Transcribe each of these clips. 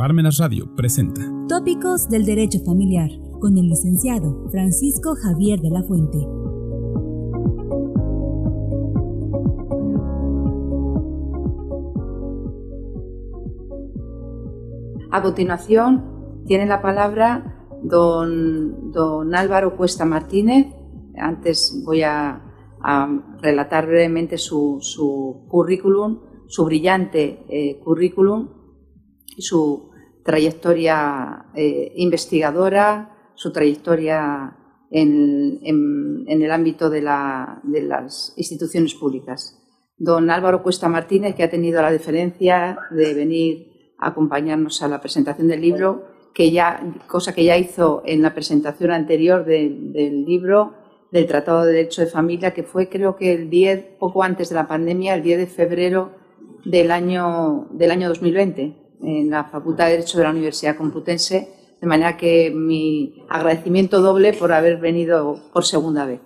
Parmenas Radio presenta Tópicos del Derecho Familiar con el licenciado Francisco Javier de la Fuente. A continuación tiene la palabra don, don Álvaro Cuesta Martínez. Antes voy a, relatar brevemente su, currículum, su brillante eh, currículum y su trayectoria eh, investigadora, su trayectoria en, el ámbito de, las instituciones públicas. Don Álvaro Cuesta Martínez, que ha tenido la deferencia de venir a acompañarnos a la presentación del libro, que ya, cosa que ya hizo en la presentación anterior del libro del Tratado de Derecho de Familia, que fue creo que el 10, poco antes de la pandemia, el 10 de febrero del año, del año 2020 en la Facultad de Derecho de la Universidad Complutense, de manera que mi agradecimiento doble por haber venido por segunda vez.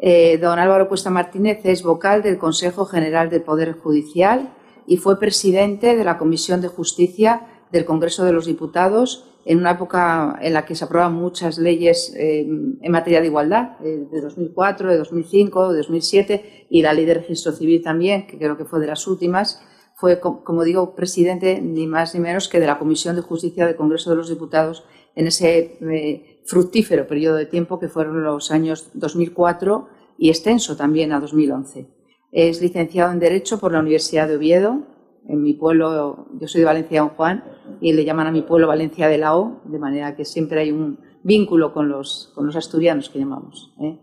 Eh, don Álvaro Cuesta Martínez es vocal del Consejo General del Poder Judicial y fue presidente de la Comisión de Justicia del Congreso de los Diputados en una época en la que se aprobaban muchas leyes eh, en materia de igualdad, eh, de 2004, de 2005, de 2007 y la ley de registro civil también, que creo que fue de las últimas fue, como digo, presidente ni más ni menos que de la Comisión de Justicia del Congreso de los Diputados en ese eh, fructífero periodo de tiempo que fueron los años 2004 y extenso también a 2011. Es licenciado en Derecho por la Universidad de Oviedo. En mi pueblo, yo soy de Valencia Don Juan, y le llaman a mi pueblo Valencia de la O, de manera que siempre hay un vínculo con los, con los asturianos que llamamos. ¿eh?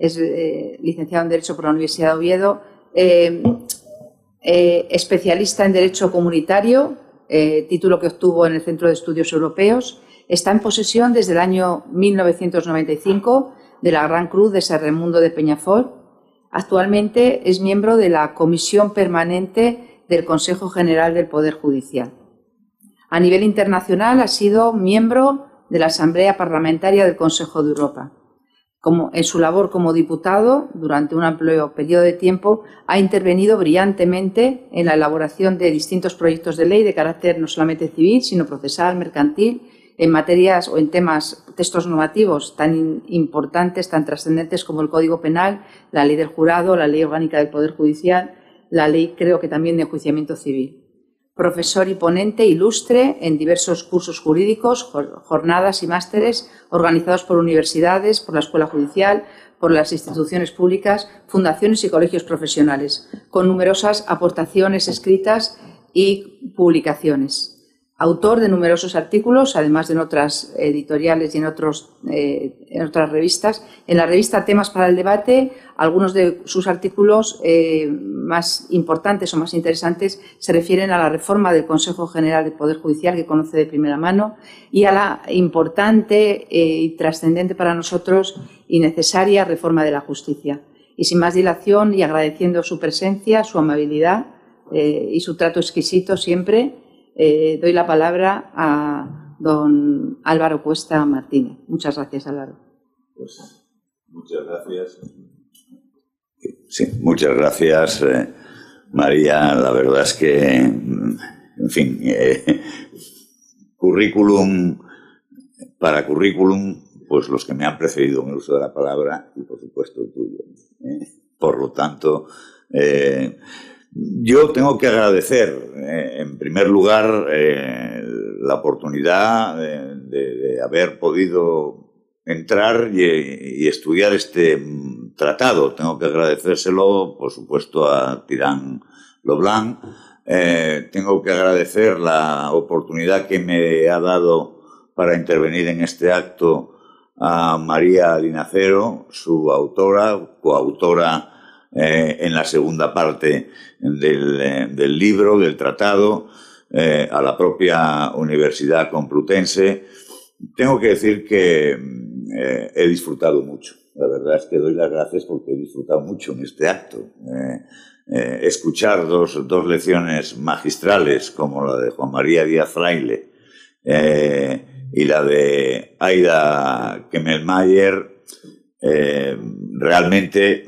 Es eh, licenciado en Derecho por la Universidad de Oviedo. Eh, especialista en Derecho Comunitario, eh, título que obtuvo en el Centro de Estudios Europeos. Está en posesión desde el año 1995 de la Gran Cruz de Serremundo de Peñafort. Actualmente es miembro de la Comisión Permanente del Consejo General del Poder Judicial. A nivel internacional ha sido miembro de la Asamblea Parlamentaria del Consejo de Europa en su labor como diputado, durante un amplio periodo de tiempo, ha intervenido brillantemente en la elaboración de distintos proyectos de ley de carácter no solamente civil, sino procesal, mercantil, en materias o en temas, textos normativos tan importantes, tan trascendentes como el Código Penal, la Ley del Jurado, la Ley Orgánica del Poder Judicial, la Ley, creo que también de enjuiciamiento civil profesor y ponente ilustre en diversos cursos jurídicos, jornadas y másteres organizados por universidades, por la Escuela Judicial, por las instituciones públicas, fundaciones y colegios profesionales, con numerosas aportaciones escritas y publicaciones autor de numerosos artículos, además de en otras editoriales y eh, en otras revistas. En la revista Temas para el Debate, algunos de sus artículos eh, más importantes o más interesantes se refieren a la reforma del Consejo General del Poder Judicial, que conoce de primera mano, y a la importante eh, y trascendente para nosotros y necesaria reforma de la justicia. Y sin más dilación y agradeciendo su presencia, su amabilidad y su trato exquisito siempre, eh, doy la palabra a don Álvaro Cuesta Martínez. Muchas gracias, Álvaro. Pues, muchas gracias. Sí, muchas gracias, eh, María. La verdad es que, en fin, eh, currículum para currículum, pues los que me han precedido en el uso de la palabra y, por supuesto, el tuyo. Por lo tanto, yo tengo que agradecer, eh, en primer lugar, eh, la oportunidad de, haber podido entrar y, estudiar este tratado. Tengo que agradecérselo, por supuesto, a Tirán Loblanc. Eh, tengo que agradecer la oportunidad que me ha dado para intervenir en este acto a María Linacero, su autora, coautora eh, en la segunda parte del, eh, del libro, del tratado, eh, a la propia Universidad Complutense. Tengo que decir que he disfrutado mucho. La verdad es que doy las gracias porque he disfrutado mucho en este acto. escuchar dos, dos, lecciones magistrales como la de Juan María Díaz Fraile y la de Aida Kemmelmayer realmente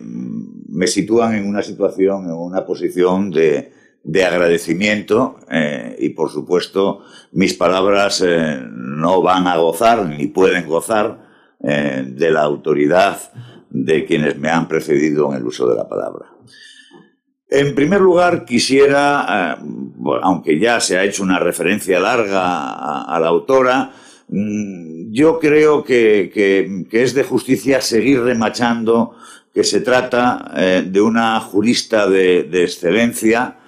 me sitúan en una situación, en una posición de, de agradecimiento eh, y por supuesto mis palabras eh, no van a gozar ni pueden gozar eh, de la autoridad de quienes me han precedido en el uso de la palabra. En primer lugar, quisiera, aunque ya se ha hecho una referencia larga a, la autora, mm, yo creo que, es de justicia seguir remachando que se trata de una jurista de excelencia,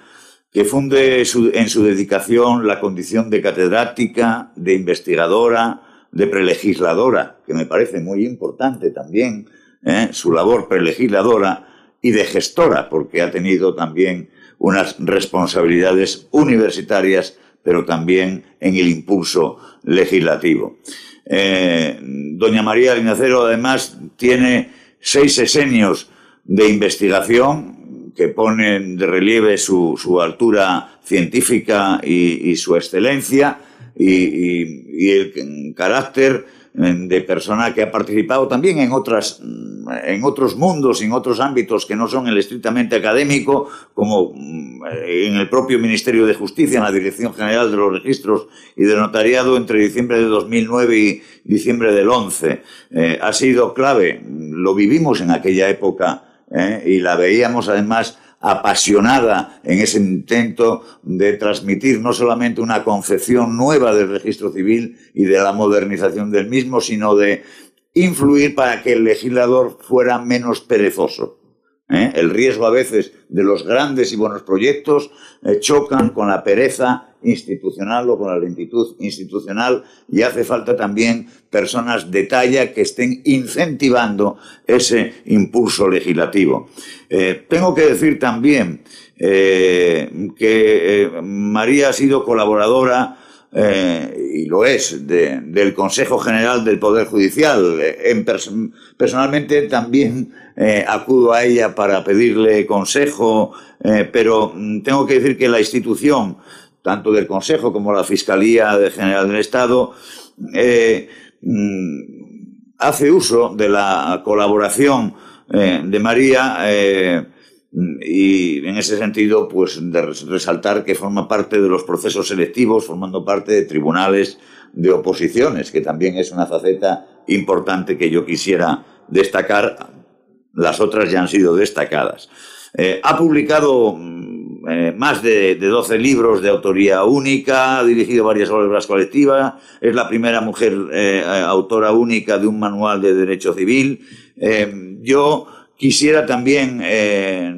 que funde en su dedicación la condición de catedrática, de investigadora, de prelegisladora, que me parece muy importante también, ¿eh? su labor prelegisladora, y de gestora, porque ha tenido también unas responsabilidades universitarias, pero también en el impulso legislativo. Eh, doña María Linacero, además, tiene seis sesenios de investigación, que ponen de relieve su, altura científica y, su excelencia y, el carácter de persona que ha participado también en otras en otros mundos, en otros ámbitos que no son el estrictamente académico, como mm, en el propio Ministerio de Justicia, en la Dirección General de los Registros y del Notariado entre diciembre de 2009 y diciembre del 11. Eh, ha sido clave, lo vivimos en aquella época ¿eh? y la veíamos además apasionada en ese intento de transmitir no solamente una concepción nueva del registro civil y de la modernización del mismo, sino de influir para que el legislador fuera menos perezoso. ¿Eh? El riesgo a veces de los grandes y buenos proyectos eh, chocan con la pereza institucional o con la lentitud institucional y hace falta también personas de talla que estén incentivando ese impulso legislativo. Eh, tengo que decir también que María ha sido colaboradora y lo es, del Consejo General del Poder Judicial. En personalmente también eh, acudo a ella para pedirle consejo, eh, pero mm, tengo que decir que la institución, tanto del Consejo como la Fiscalía General del Estado, eh, mm, hace uso de la colaboración de María y en ese sentido, pues de resaltar que forma parte de los procesos selectivos, formando parte de tribunales de oposiciones, que también es una faceta importante que yo quisiera destacar. Las otras ya han sido destacadas. Eh, ha publicado mm, eh, más de, de, 12 libros de autoría única, ha dirigido varias obras colectivas, es la primera mujer eh, autora única de un manual de derecho civil. yo Quisiera también eh,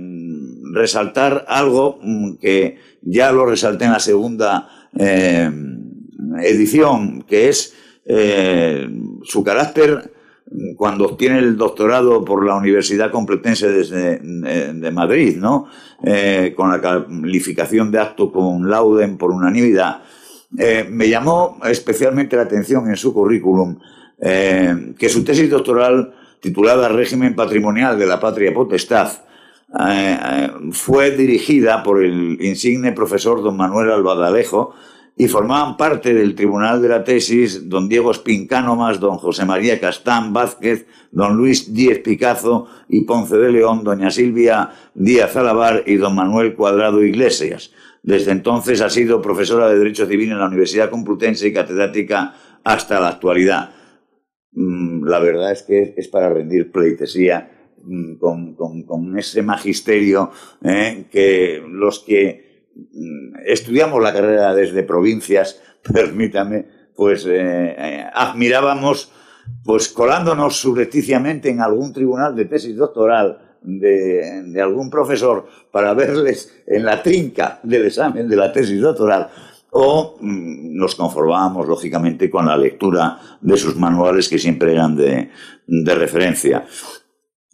resaltar algo mm, que ya lo resalté en la segunda eh, edición, que es eh, su carácter mm, cuando obtiene el doctorado por la Universidad Complutense de, Madrid, ¿no? con la calificación de acto con lauden por unanimidad, me llamó especialmente la atención en su currículum que su tesis doctoral titulada Régimen Patrimonial de la Patria Potestad, eh, eh, fue dirigida por el insigne profesor don Manuel Albadalejo y formaban parte del tribunal de la tesis don Diego Espincánomas, don José María Castán Vázquez, don Luis Díez Picazo y Ponce de León, doña Silvia Díaz Alabar y don Manuel Cuadrado Iglesias. Desde entonces ha sido profesora de Derecho Civil en la Universidad Complutense y catedrática hasta la actualidad. La verdad es que es para rendir pleitesía mm, con, ese magisterio eh, que los que mm, estudiamos la carrera desde provincias, permítame, pues eh, eh, admirábamos, pues colándonos subrepticiamente en algún tribunal de tesis doctoral de, algún profesor para verles en la trinca del examen de la tesis doctoral, o mm, nos conformábamos, lógicamente, con la lectura de sus manuales que siempre eran de, referencia.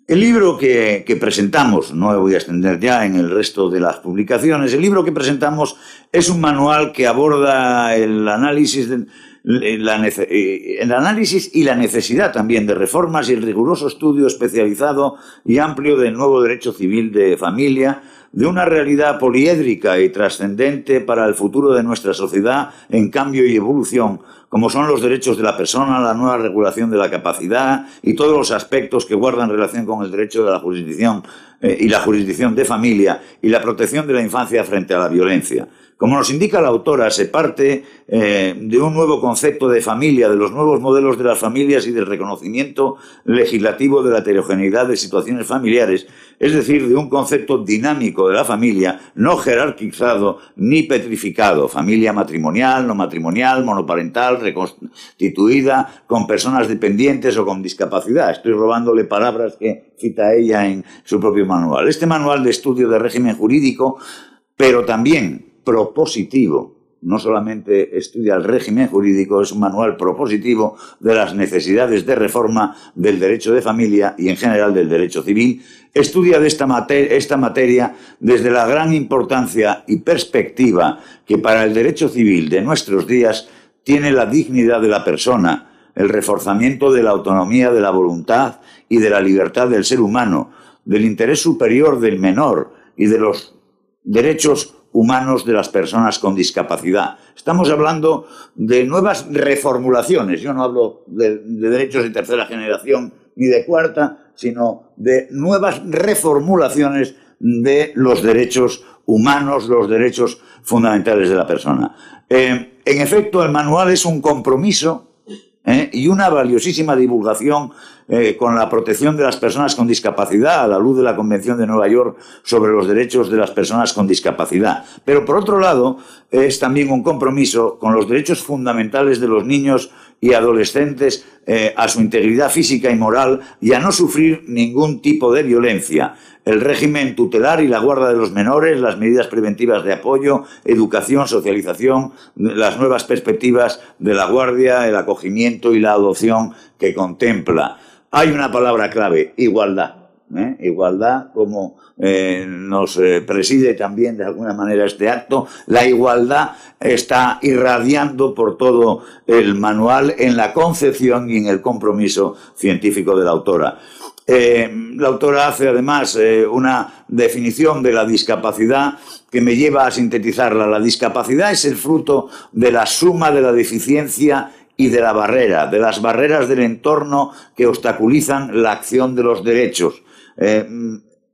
El libro que, presentamos, no me voy a extender ya en el resto de las publicaciones, el libro que presentamos es un manual que aborda el análisis, eh, el análisis y la necesidad también de reformas y el riguroso estudio especializado y amplio del nuevo derecho civil de familia, de una realidad poliédrica y trascendente para el futuro de nuestra sociedad en cambio y evolución, como son los derechos de la persona, la nueva regulación de la capacidad y todos los aspectos que guardan relación con el derecho de la jurisdicción eh, y la jurisdicción de familia y la protección de la infancia frente a la violencia. Como nos indica la autora, se parte eh, de un nuevo concepto de familia, de los nuevos modelos de las familias y del reconocimiento legislativo de la heterogeneidad de situaciones familiares, es decir, de un concepto dinámico de la familia, no jerarquizado ni petrificado, familia matrimonial, no matrimonial, monoparental, reconstituida, con personas dependientes o con discapacidad. Estoy robándole palabras que cita ella en su propio manual. Este manual de estudio de régimen jurídico, pero también propositivo. No solamente estudia el régimen jurídico, es un manual propositivo de las necesidades de reforma del derecho de familia y en general del derecho civil. Estudia de esta, esta materia desde la gran importancia y perspectiva que para el derecho civil de nuestros días tiene la dignidad de la persona, el reforzamiento de la autonomía de la voluntad y de la libertad del ser humano, del interés superior del menor y de los derechos humanos de las personas con discapacidad. Estamos hablando de nuevas reformulaciones. Yo no hablo de, derechos de tercera generación ni de cuarta, sino de nuevas reformulaciones de los derechos humanos, los derechos fundamentales de la persona. Eh, en efecto, el manual es un compromiso ¿eh? y una valiosísima divulgación eh, con la protección de las personas con discapacidad a la luz de la Convención de Nueva York sobre los derechos de las personas con discapacidad. Pero por otro lado, es también un compromiso con los derechos fundamentales de los niños y adolescentes eh, a su integridad física y moral y a no sufrir ningún tipo de violencia el régimen tutelar y la guarda de los menores, las medidas preventivas de apoyo, educación, socialización, las nuevas perspectivas de la guardia, el acogimiento y la adopción que contempla. Hay una palabra clave, igualdad. ¿eh? Igualdad, como eh, nos eh, preside también de alguna manera este acto, la igualdad está irradiando por todo el manual en la concepción y en el compromiso científico de la autora. La autora hace además una definición de la discapacidad que me lleva a sintetizarla. La discapacidad es el fruto de la suma de la deficiencia y de la barrera, de las barreras del entorno que obstaculizan la acción de los derechos. Eh,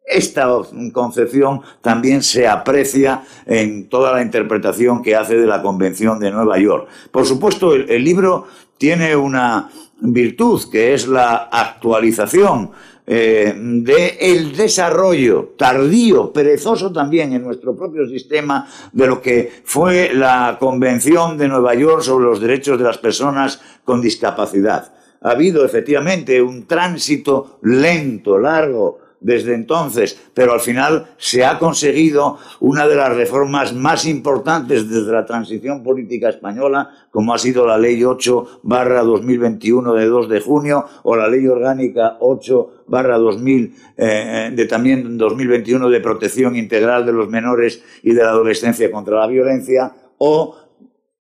esta concepción también se aprecia en toda la interpretación que hace de la Convención de Nueva York. Por supuesto, el libro tiene una virtud, que es la actualización eh, del desarrollo tardío, perezoso también en nuestro propio sistema de lo que fue la Convención de Nueva York sobre los derechos de las personas con discapacidad. Ha habido efectivamente un tránsito lento, largo, desde entonces, pero al final se ha conseguido una de las reformas más importantes desde la transición política española, como ha sido la Ley 8 barra 2021 de 2 de junio o la Ley Orgánica 8 barra 2000 eh, de también 2021 de protección integral de los menores y de la adolescencia contra la violencia o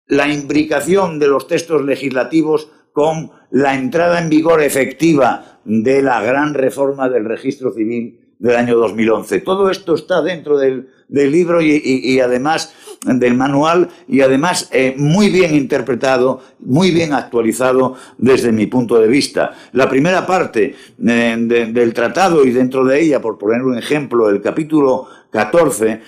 la imbricación de los textos legislativos con la entrada en vigor efectiva de la gran reforma del registro civil del año 2011. Todo esto está dentro del, libro y, además del manual y además eh, muy bien interpretado, muy bien actualizado desde mi punto de vista. La primera parte eh, del tratado y dentro de ella, por poner un ejemplo, el capítulo 14,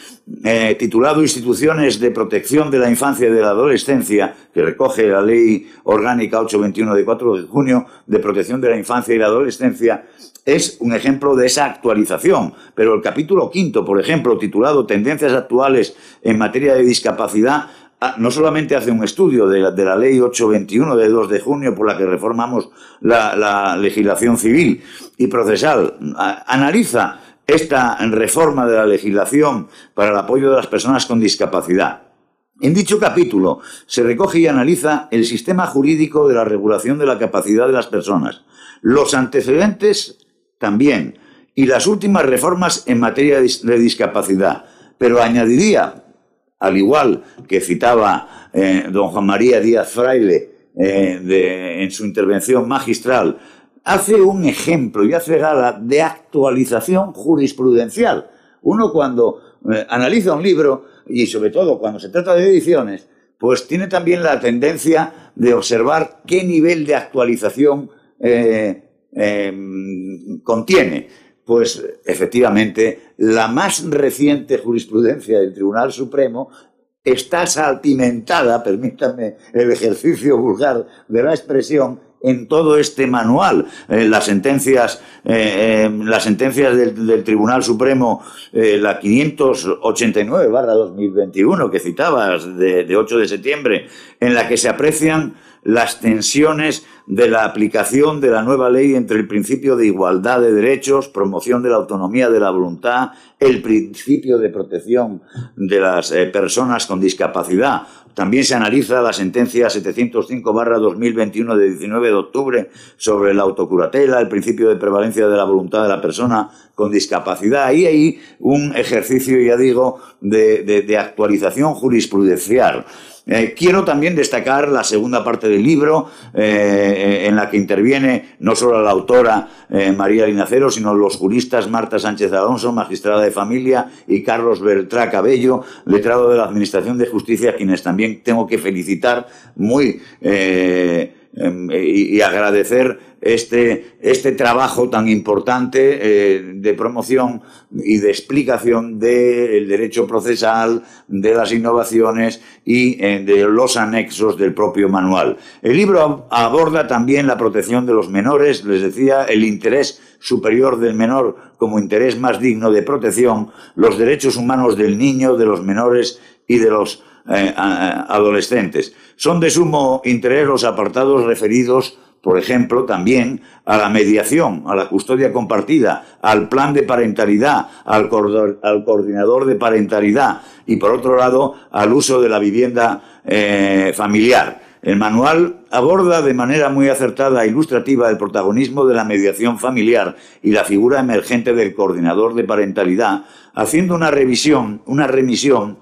eh, titulado Instituciones de Protección de la Infancia y de la Adolescencia, que recoge la Ley Orgánica 821 de 4 de junio de Protección de la Infancia y la Adolescencia, es un ejemplo de esa actualización. Pero el capítulo quinto, por ejemplo, titulado Tendencias actuales en materia de discapacidad, ah, no solamente hace un estudio de la, ley 821 de 2 de junio por la que reformamos la legislación civil y procesal, analiza esta reforma de la legislación para el apoyo de las personas con discapacidad. En dicho capítulo se recoge y analiza el sistema jurídico de la regulación de la capacidad de las personas, los antecedentes también, y las últimas reformas en materia de discapacidad. Pero añadiría, al igual que citaba eh, don Juan María Díaz Fraile eh, en su intervención magistral, hace un ejemplo y hace gala de actualización jurisprudencial. Uno cuando eh, analiza un libro, y sobre todo cuando se trata de ediciones, pues tiene también la tendencia de observar qué nivel de actualización eh, em, contiene. pues efectivamente la más reciente jurisprudencia del Tribunal Supremo está salpimentada, permítanme el ejercicio vulgar de la expresión, en todo este manual. Eh, las sentencias, eh, eh, las sentencias del, Tribunal Supremo, la 589 barra 2021 que citabas de, de 8 de septiembre, en la que se aprecian las tensiones de la aplicación de la nueva ley entre el principio de igualdad de derechos, promoción de la autonomía de la voluntad, el principio de protección de las personas con discapacidad. También se analiza la sentencia 705-2021 de 19 de octubre sobre la autocuratela, el principio de prevalencia de la voluntad de la persona con discapacidad. Ahí un ejercicio, ya digo, de actualización jurisprudencial. Eh, quiero también destacar la segunda parte del libro, eh, en la que interviene no solo la autora eh, María Linacero, sino los juristas Marta Sánchez Alonso, magistrada de familia, y Carlos Beltrá Cabello, letrado de la Administración de Justicia, quienes también tengo que felicitar muy em, y agradecer este, este trabajo tan importante eh, de promoción y de explicación del derecho procesal, de las innovaciones y eh, de los anexos del propio manual. El libro aborda también la protección de los menores, les decía, el interés superior del menor como interés más digno de protección, los derechos humanos del niño, de los menores y de los eh, adolescentes. Son de sumo interés los apartados referidos por ejemplo, también a la mediación, a la custodia compartida, al plan de parentalidad, al, coordinador de parentalidad y, por otro lado, al uso de la vivienda eh, familiar. El manual aborda de manera muy acertada e ilustrativa el protagonismo de la mediación familiar y la figura emergente del coordinador de parentalidad, haciendo una revisión, una remisión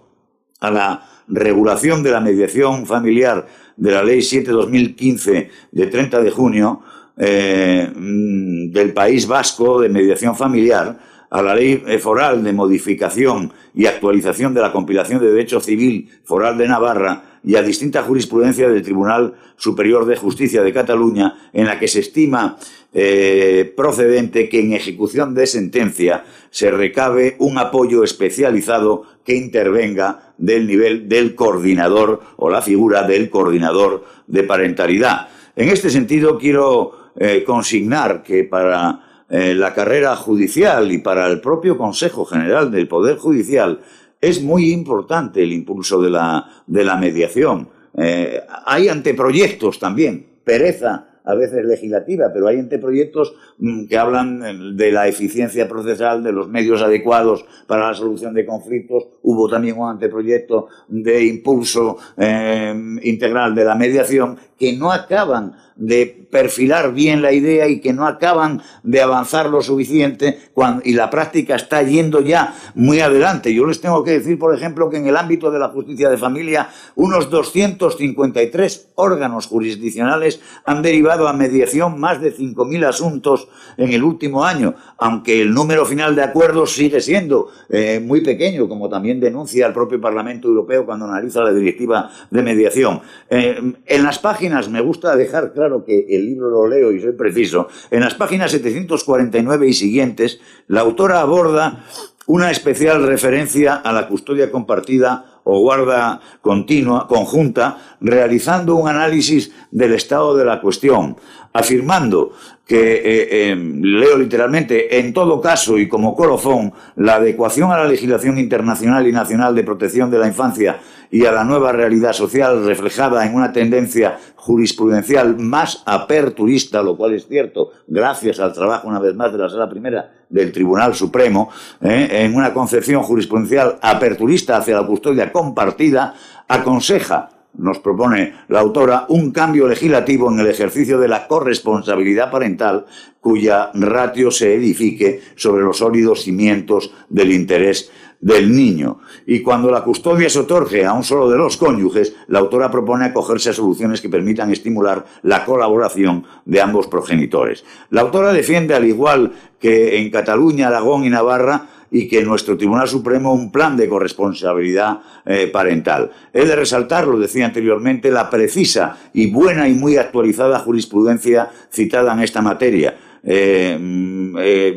a la regulación de la mediación familiar de la Ley 7-2015 de 30 de junio eh, mm, del País Vasco de Mediación Familiar a la Ley Foral de Modificación y Actualización de la Compilación de Derecho Civil Foral de Navarra y a distinta jurisprudencia del Tribunal Superior de Justicia de Cataluña, en la que se estima eh, procedente que en ejecución de sentencia se recabe un apoyo especializado que intervenga del nivel del coordinador o la figura del coordinador de parentalidad. En este sentido, quiero eh, consignar que para eh, la carrera judicial y para el propio Consejo General del Poder Judicial es muy importante el impulso de la, de la mediación. Eh, hay anteproyectos también, pereza a veces legislativa, pero hay anteproyectos mm, que hablan de la eficiencia procesal, de los medios adecuados para la solución de conflictos. Hubo también un anteproyecto de impulso eh, integral de la mediación que no acaban de perfilar bien la idea y que no acaban de avanzar lo suficiente cuando, y la práctica está yendo ya muy adelante. Yo les tengo que decir, por ejemplo, que en el ámbito de la justicia de familia, unos 253 órganos jurisdiccionales han derivado a mediación más de 5.000 asuntos en el último año, aunque el número final de acuerdos sigue siendo eh, muy pequeño, como también denuncia el propio Parlamento Europeo cuando analiza la directiva de mediación. Eh, en las páginas, me gusta dejar claro que el libro lo leo y soy preciso, en las páginas 749 y siguientes, la autora aborda una especial referencia a la custodia compartida o guarda continua, conjunta, realizando un análisis del estado de la cuestión, afirmando que, eh, em, leo literalmente, en todo caso y como colofón, la adecuación a la legislación internacional y nacional de protección de la infancia y a la nueva realidad social reflejada en una tendencia jurisprudencial más aperturista, lo cual es cierto, gracias al trabajo una vez más de la Sala Primera del Tribunal Supremo, eh, en una concepción jurisprudencial aperturista hacia la custodia compartida, aconseja nos propone la autora un cambio legislativo en el ejercicio de la corresponsabilidad parental cuya ratio se edifique sobre los sólidos cimientos del interés del niño. Y cuando la custodia se otorgue a un solo de los cónyuges, la autora propone acogerse a soluciones que permitan estimular la colaboración de ambos progenitores. La autora defiende, al igual que en Cataluña, Aragón y Navarra, y que nuestro Tribunal Supremo un plan de corresponsabilidad eh, parental. He de resaltar, lo decía anteriormente, la precisa y buena y muy actualizada jurisprudencia citada en esta materia. Eh, mm, eh,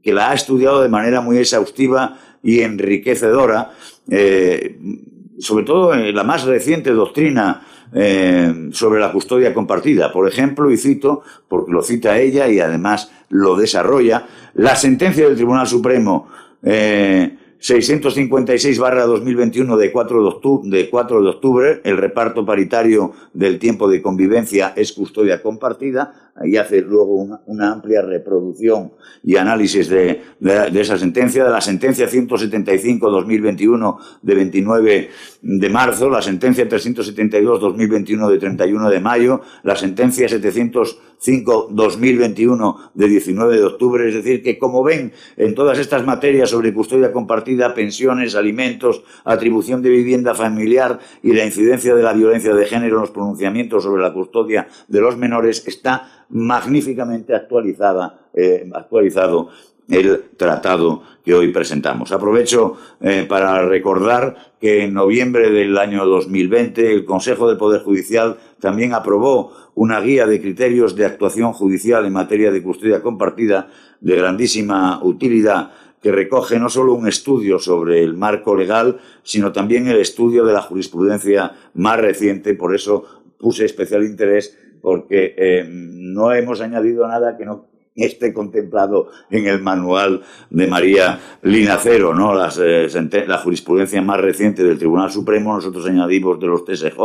que la ha estudiado de manera muy exhaustiva y enriquecedora, sobre todo en la más reciente doctrina sobre la custodia compartida. Por ejemplo, y cito, porque lo cita ella y además lo desarrolla, la sentencia del Tribunal Supremo 656-2021 de 4 de, octubre, de 4 de octubre, el reparto paritario del tiempo de convivencia es custodia compartida, ahí hace luego una, amplia reproducción y análisis de, esa sentencia, de la sentencia 175-2021 de 29 de marzo, la sentencia 372-2021 de 31 de mayo, la sentencia 705-2021 de 19 de octubre, es decir, que como ven en todas estas materias sobre custodia compartida, pensiones, alimentos, atribución de vivienda familiar y la incidencia de la violencia de género en los pronunciamientos sobre la custodia de los menores, está magníficamente actualizada, eh, actualizado el tratado que hoy presentamos. Aprovecho eh, para recordar que en noviembre del año 2020 el Consejo del Poder Judicial también aprobó una guía de criterios de actuación judicial en materia de custodia compartida de grandísima utilidad que recoge no solo un estudio sobre el marco legal, sino también el estudio de la jurisprudencia más reciente. Por eso puse especial interés porque eh, no hemos añadido nada que no esté contemplado en el manual de María Linacero, ¿no? Eh, la jurisprudencia más reciente del Tribunal Supremo, nosotros añadimos de los TSJ,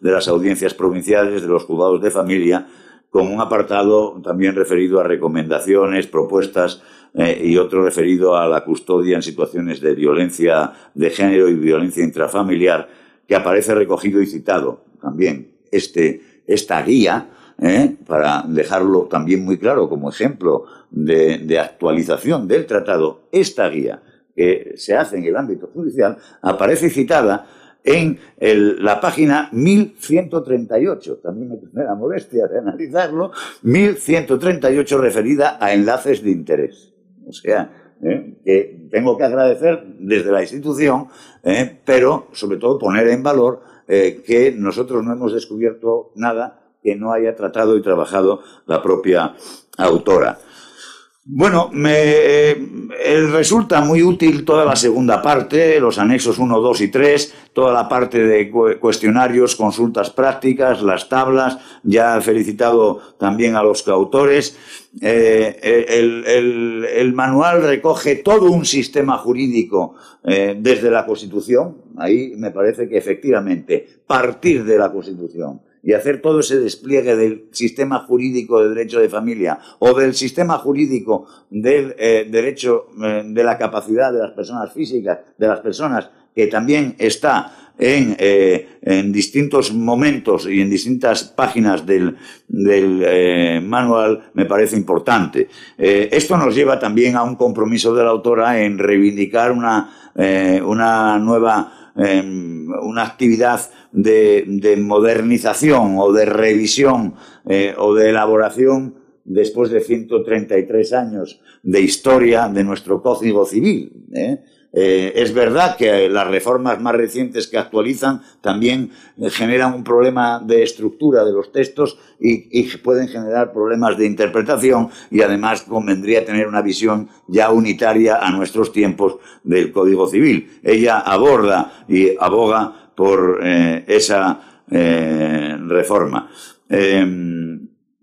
de las audiencias provinciales, de los juzgados de familia, con un apartado también referido a recomendaciones, propuestas eh, y otro referido a la custodia en situaciones de violencia de género y violencia intrafamiliar, que aparece recogido y citado también este esta guía, ¿eh? para dejarlo también muy claro como ejemplo de, actualización del tratado, esta guía que se hace en el ámbito judicial aparece citada en la página 1138, también me tiene la molestia de analizarlo, 1138 referida a enlaces de interés. O sea, ¿eh? que tengo que agradecer desde la institución, ¿eh? pero sobre todo poner en valor eh, que nosotros no hemos descubierto nada que no haya tratado y trabajado la propia autora. Bueno, me eh, resulta muy útil toda la segunda parte, los anexos 1, 2 y 3, toda la parte de cuestionarios, consultas prácticas, las tablas. Ya he felicitado también a los coautores. Eh, el, manual recoge todo un sistema jurídico eh, desde la Constitución. Ahí me parece que efectivamente partir de la Constitución y hacer todo ese despliegue del sistema jurídico de derecho de familia o del sistema jurídico del eh, derecho eh, de la capacidad de las personas físicas, de las personas, que también está en, eh, distintos momentos y en distintas páginas del, del manual, me parece importante. esto nos lleva también a un compromiso de la autora en reivindicar una, una nueva una actividad de, modernización o de revisión eh, o de elaboración después de 133 años de historia de nuestro Código Civil. ¿eh? Eh, es verdad que las reformas más recientes que actualizan también generan un problema de estructura de los textos y, pueden generar problemas de interpretación y además convendría tener una visión ya unitaria a nuestros tiempos del Código Civil. Ella aborda y aboga por eh, esa eh, reforma.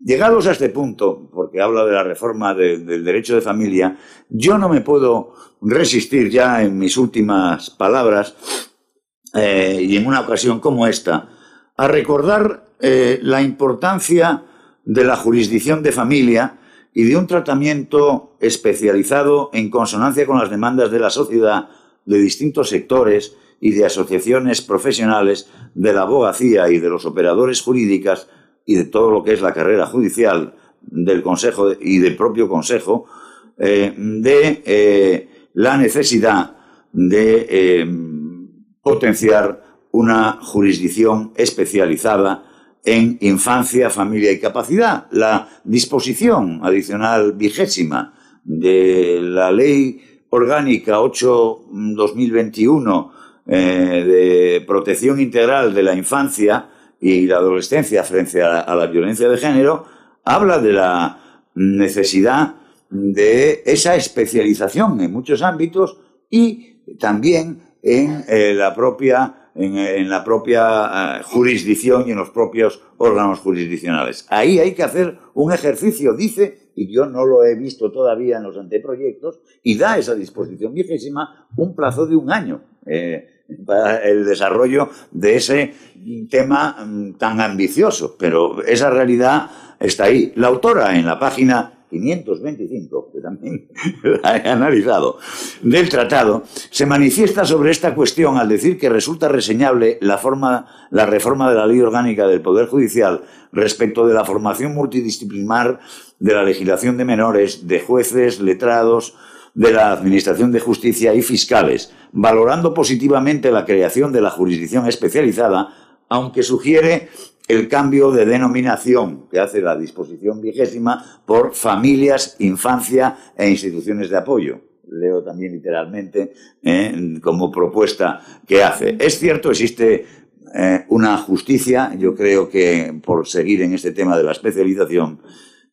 Llegados a este punto, porque habla de la reforma del derecho de familia, yo no me puedo resistir ya en mis últimas palabras eh, y en una ocasión como esta a recordar la importancia de la jurisdicción de familia y de un tratamiento especializado en consonancia con las demandas de la sociedad de distintos sectores y de asociaciones profesionales de la abogacía y de los operadores jurídicas y de todo lo que es la carrera judicial del Consejo y del propio Consejo, eh, de eh, la necesidad de eh, potenciar una jurisdicción especializada en infancia, familia y capacidad. La disposición adicional vigésima de la Ley Orgánica 8-2021 eh, de protección integral de la infancia y la adolescencia frente a, la violencia de género, habla de la necesidad de esa especialización en muchos ámbitos y también en eh, la propia, en, la propia eh, jurisdicción y en los propios órganos jurisdiccionales. Ahí hay que hacer un ejercicio, dice, y yo no lo he visto todavía en los anteproyectos, y da esa disposición vigésima un plazo de un año. Eh, para el desarrollo de ese tema mm, tan ambicioso, pero esa realidad está ahí. La autora en la página 525, que también la he analizado, del tratado, se manifiesta sobre esta cuestión al decir que resulta reseñable la, forma, la reforma de la ley orgánica del Poder Judicial respecto de la formación multidisciplinar de la legislación de menores, de jueces, letrados, de la Administración de Justicia y fiscales, valorando positivamente la creación de la jurisdicción especializada, aunque sugiere el cambio de denominación que hace la disposición vigésima por familias, infancia e instituciones de apoyo. Leo también literalmente eh, como propuesta que hace. Es cierto, existe eh, una justicia, yo creo que por seguir en este tema de la especialización,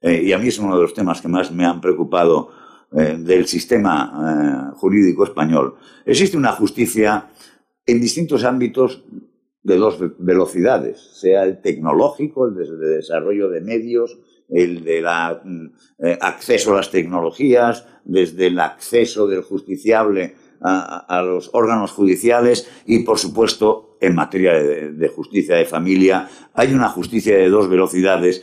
eh, y a mí es uno de los temas que más me han preocupado del sistema jurídico español, existe una justicia en distintos ámbitos de dos velocidades, sea el tecnológico, el de desarrollo de medios, el de la, mm, eh, acceso a las tecnologías, desde el acceso del justiciable a, los órganos judiciales y, por supuesto, en materia de, justicia de familia, hay una justicia de dos velocidades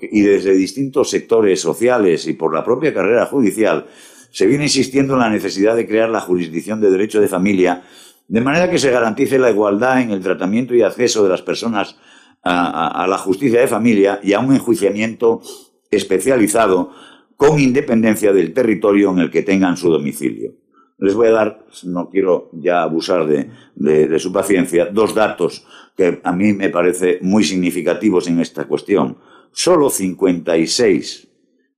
y desde distintos sectores sociales y por la propia carrera judicial se viene insistiendo en la necesidad de crear la jurisdicción de derecho de familia de manera que se garantice la igualdad en el tratamiento y acceso de las personas a, la justicia de familia y a un enjuiciamiento especializado con independencia del territorio en el que tengan su domicilio. Les voy a dar, no quiero ya abusar de, su paciencia, dos datos que a mí me parece muy significativos en esta cuestión. Solo 56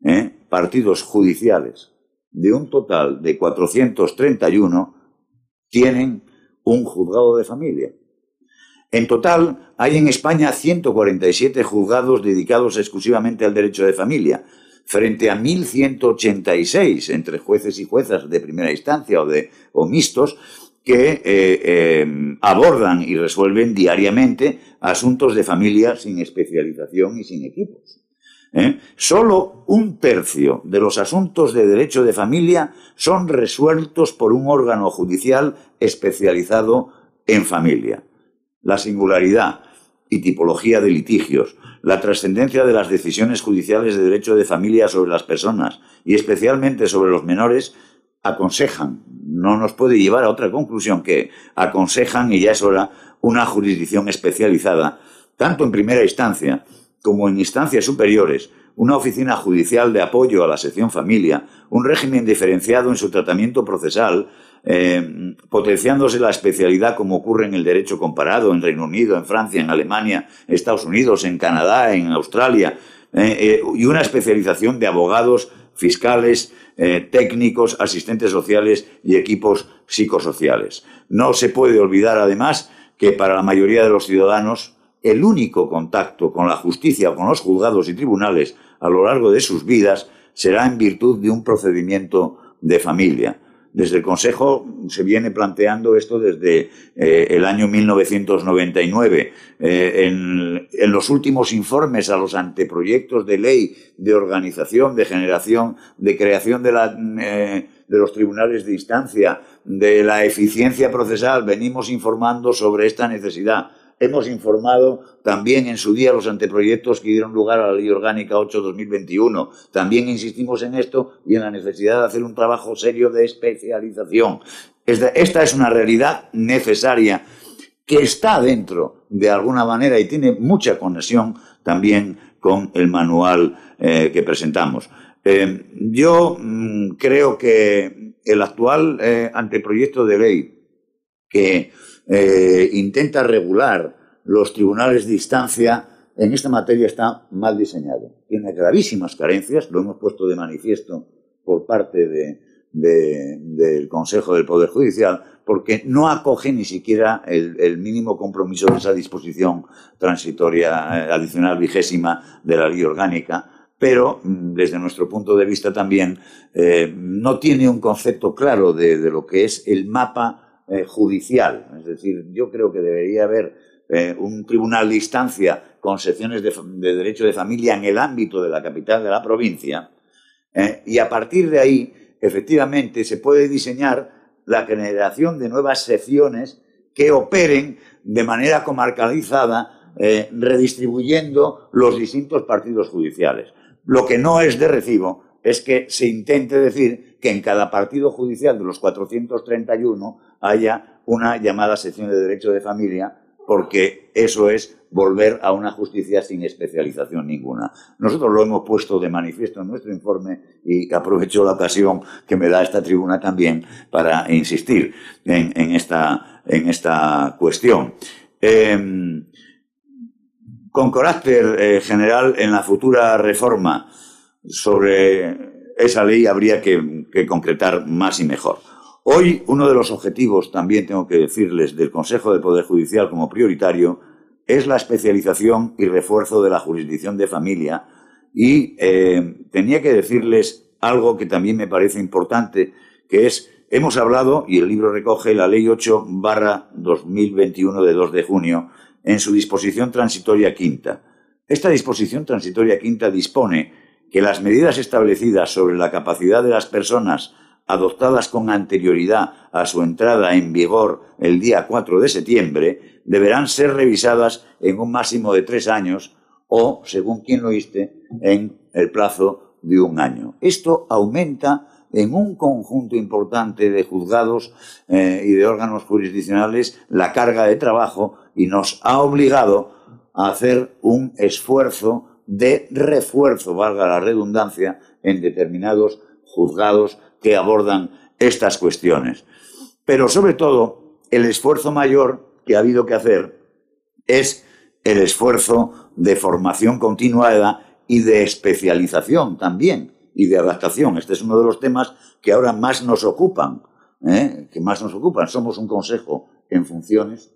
¿eh? partidos judiciales de un total de 431 tienen un juzgado de familia. En total, hay en España 147 juzgados dedicados exclusivamente al derecho de familia, frente a 1.186 entre jueces y juezas de primera instancia o, de, o mixtos que eh, eh, abordan y resuelven diariamente asuntos de familia sin especialización y sin equipos. ¿eh? Solo un tercio de los asuntos de derecho de familia son resueltos por un órgano judicial especializado en familia. La singularidad y tipología de litigios, la trascendencia de las decisiones judiciales de derecho de familia sobre las personas y especialmente sobre los menores aconsejan, no nos puede llevar a otra conclusión que aconsejan, y ya es hora, una jurisdicción especializada, tanto en primera instancia como en instancias superiores, una oficina judicial de apoyo a la sección familia, un régimen diferenciado en su tratamiento procesal, eh, potenciándose la especialidad como ocurre en el derecho comparado en Reino Unido, en Francia, en Alemania, Estados Unidos, en Canadá, en Australia, eh, eh, y una especialización de abogados, fiscales, técnicos, asistentes sociales y equipos psicosociales. No se puede olvidar, además, que para la mayoría de los ciudadanos, el único contacto con la justicia o con los juzgados y tribunales a lo largo de sus vidas será en virtud de un procedimiento de familia. Desde el Consejo se viene planteando esto desde eh, el año 1999. Eh, en, en, los últimos informes a los anteproyectos de ley de organización, de generación, de creación de, la, eh, de los tribunales de instancia, de la eficiencia procesal, venimos informando sobre esta necesidad Hemos informado también en su día los anteproyectos que dieron lugar a la Ley Orgánica 8-2021. También insistimos en esto y en la necesidad de hacer un trabajo serio de especialización. Esta, es una realidad necesaria que está dentro de alguna manera y tiene mucha conexión también con el manual eh, que presentamos. Eh, yo mm, creo que el actual eh, anteproyecto de ley que eh, intenta regular los tribunales de instancia, en esta materia está mal diseñado. Tiene gravísimas carencias, lo hemos puesto de manifiesto por parte del Consejo del Poder Judicial, porque no acoge ni siquiera el, mínimo compromiso de esa disposición transitoria eh, adicional vigésima de la ley orgánica, pero mm, desde nuestro punto de vista también eh, no tiene un concepto claro de, lo que es el mapa eh, judicial. Es decir, yo creo que debería haber eh, un tribunal de instancia con secciones de, derecho de familia en el ámbito de la capital de la provincia y a partir de ahí, efectivamente, se puede diseñar la generación de nuevas secciones que operen de manera comarcalizada, redistribuyendo los distintos partidos judiciales. Lo que no es de recibo es que se intente decir que en cada partido judicial de los 431 haya una llamada sección de derecho de familia, porque eso es volver a una justicia sin especialización ninguna. Nosotros lo hemos puesto de manifiesto en nuestro informe y aprovecho la ocasión que me da esta tribuna también para insistir en, esta, cuestión. Em, con carácter eh, general en la futura reforma sobre esa ley habría que, concretar más y mejor. Hoy uno de los objetivos, también tengo que decirles, del Consejo de Poder Judicial como prioritario es la especialización y refuerzo de la jurisdicción de familia y eh, tenía que decirles algo que también me parece importante, que es, hemos hablado, y el libro recoge la Ley 8 barra 2021 de 2 de junio, en su disposición transitoria quinta. Esta disposición transitoria quinta dispone que las medidas establecidas sobre la capacidad de las personas adoptadas con anterioridad a su entrada en vigor el día 4 de septiembre deberán ser revisadas en un máximo de tres años o, según quien lo oíste, en el plazo de un año. Esto aumenta en un conjunto importante de juzgados eh, y de órganos jurisdiccionales la carga de trabajo y nos ha obligado a hacer un esfuerzo de refuerzo, valga la redundancia, en determinados juzgados que abordan estas cuestiones. Pero sobre todo, el esfuerzo mayor que ha habido que hacer es el esfuerzo de formación continuada y de especialización también y de adaptación. Este es uno de los temas que ahora más nos ocupan, ¿eh? que más nos ocupan. Somos un consejo en funciones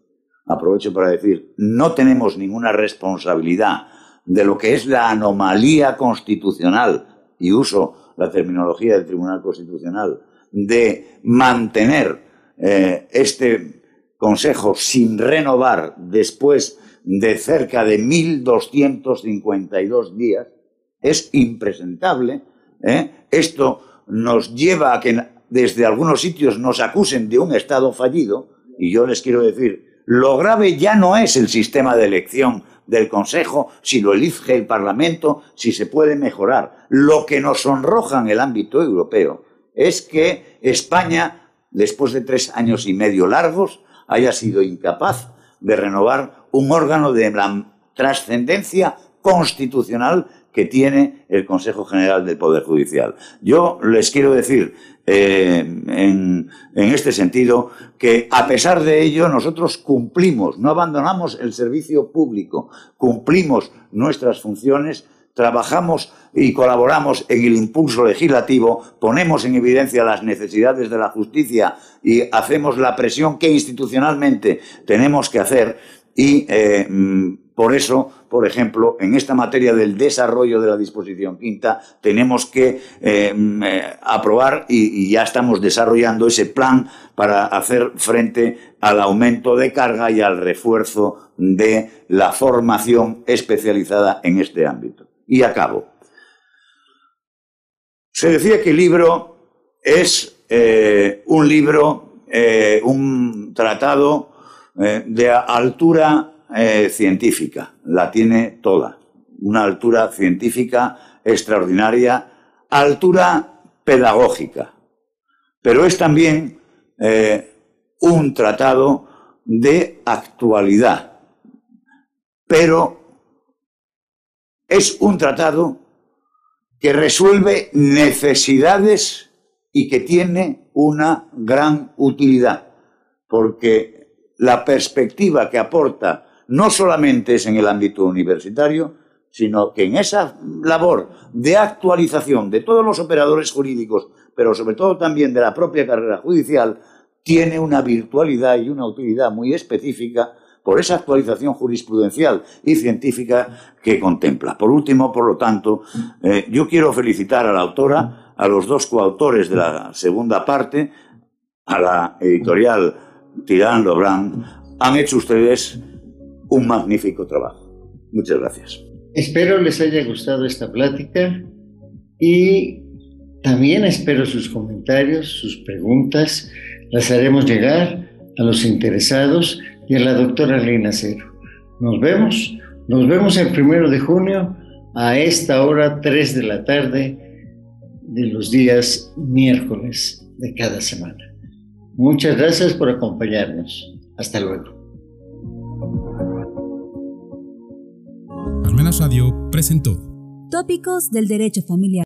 aprovecho para decir, no tenemos ninguna responsabilidad de lo que es la anomalía constitucional, y uso la terminología del Tribunal Constitucional, de mantener eh, este Consejo sin renovar después de cerca de 1.252 días, es impresentable. ¿eh? Esto nos lleva a que desde algunos sitios nos acusen de un Estado fallido, y yo les quiero decir lo grave ya no es el sistema de elección del Consejo, si lo elige el Parlamento, si se puede mejorar. Lo que nos sonroja en el ámbito europeo es que España, después de tres años y medio largos, haya sido incapaz de renovar un órgano de la trascendencia constitucional que tiene el Consejo General del Poder Judicial. Yo les quiero decir eh, en, este sentido que a pesar de ello nosotros cumplimos, no abandonamos el servicio público, cumplimos nuestras funciones, trabajamos y colaboramos en el impulso legislativo, ponemos en evidencia las necesidades de la justicia y hacemos la presión que institucionalmente tenemos que hacer y eh, mm, por eso, por ejemplo, en esta materia del desarrollo de la disposición quinta, tenemos que eh, mm, eh, aprobar y, ya estamos desarrollando ese plan para hacer frente al aumento de carga y al refuerzo de la formación especializada en este ámbito. Y acabo. Se decía que el libro es un libro, un tratado eh, de altura eh, científica, la tiene toda. Una altura científica extraordinaria, altura pedagógica. Pero es también eh, un tratado de actualidad. Pero es un tratado que resuelve necesidades y que tiene una gran utilidad, porque la perspectiva que aporta no solamente es en el ámbito universitario, sino que en esa labor de actualización de todos los operadores jurídicos, pero sobre todo también de la propia carrera judicial, tiene una virtualidad y una utilidad muy específica por esa actualización jurisprudencial y científica que contempla. Por último, por lo tanto, eh, yo quiero felicitar a la autora, a los dos coautores de la segunda parte, a la editorial Tirán Lobran. Han hecho ustedes un magnífico trabajo. Muchas gracias. Espero les haya gustado esta plática y también espero sus comentarios, sus preguntas. Las haremos llegar a los interesados y a la doctora Lina Cero. Nos vemos, nos vemos el primero de junio a esta hora 3 de la tarde de los días miércoles de cada semana. Muchas gracias por acompañarnos. Hasta luego. Almenas Radio presentó Tópicos del Derecho Familiar.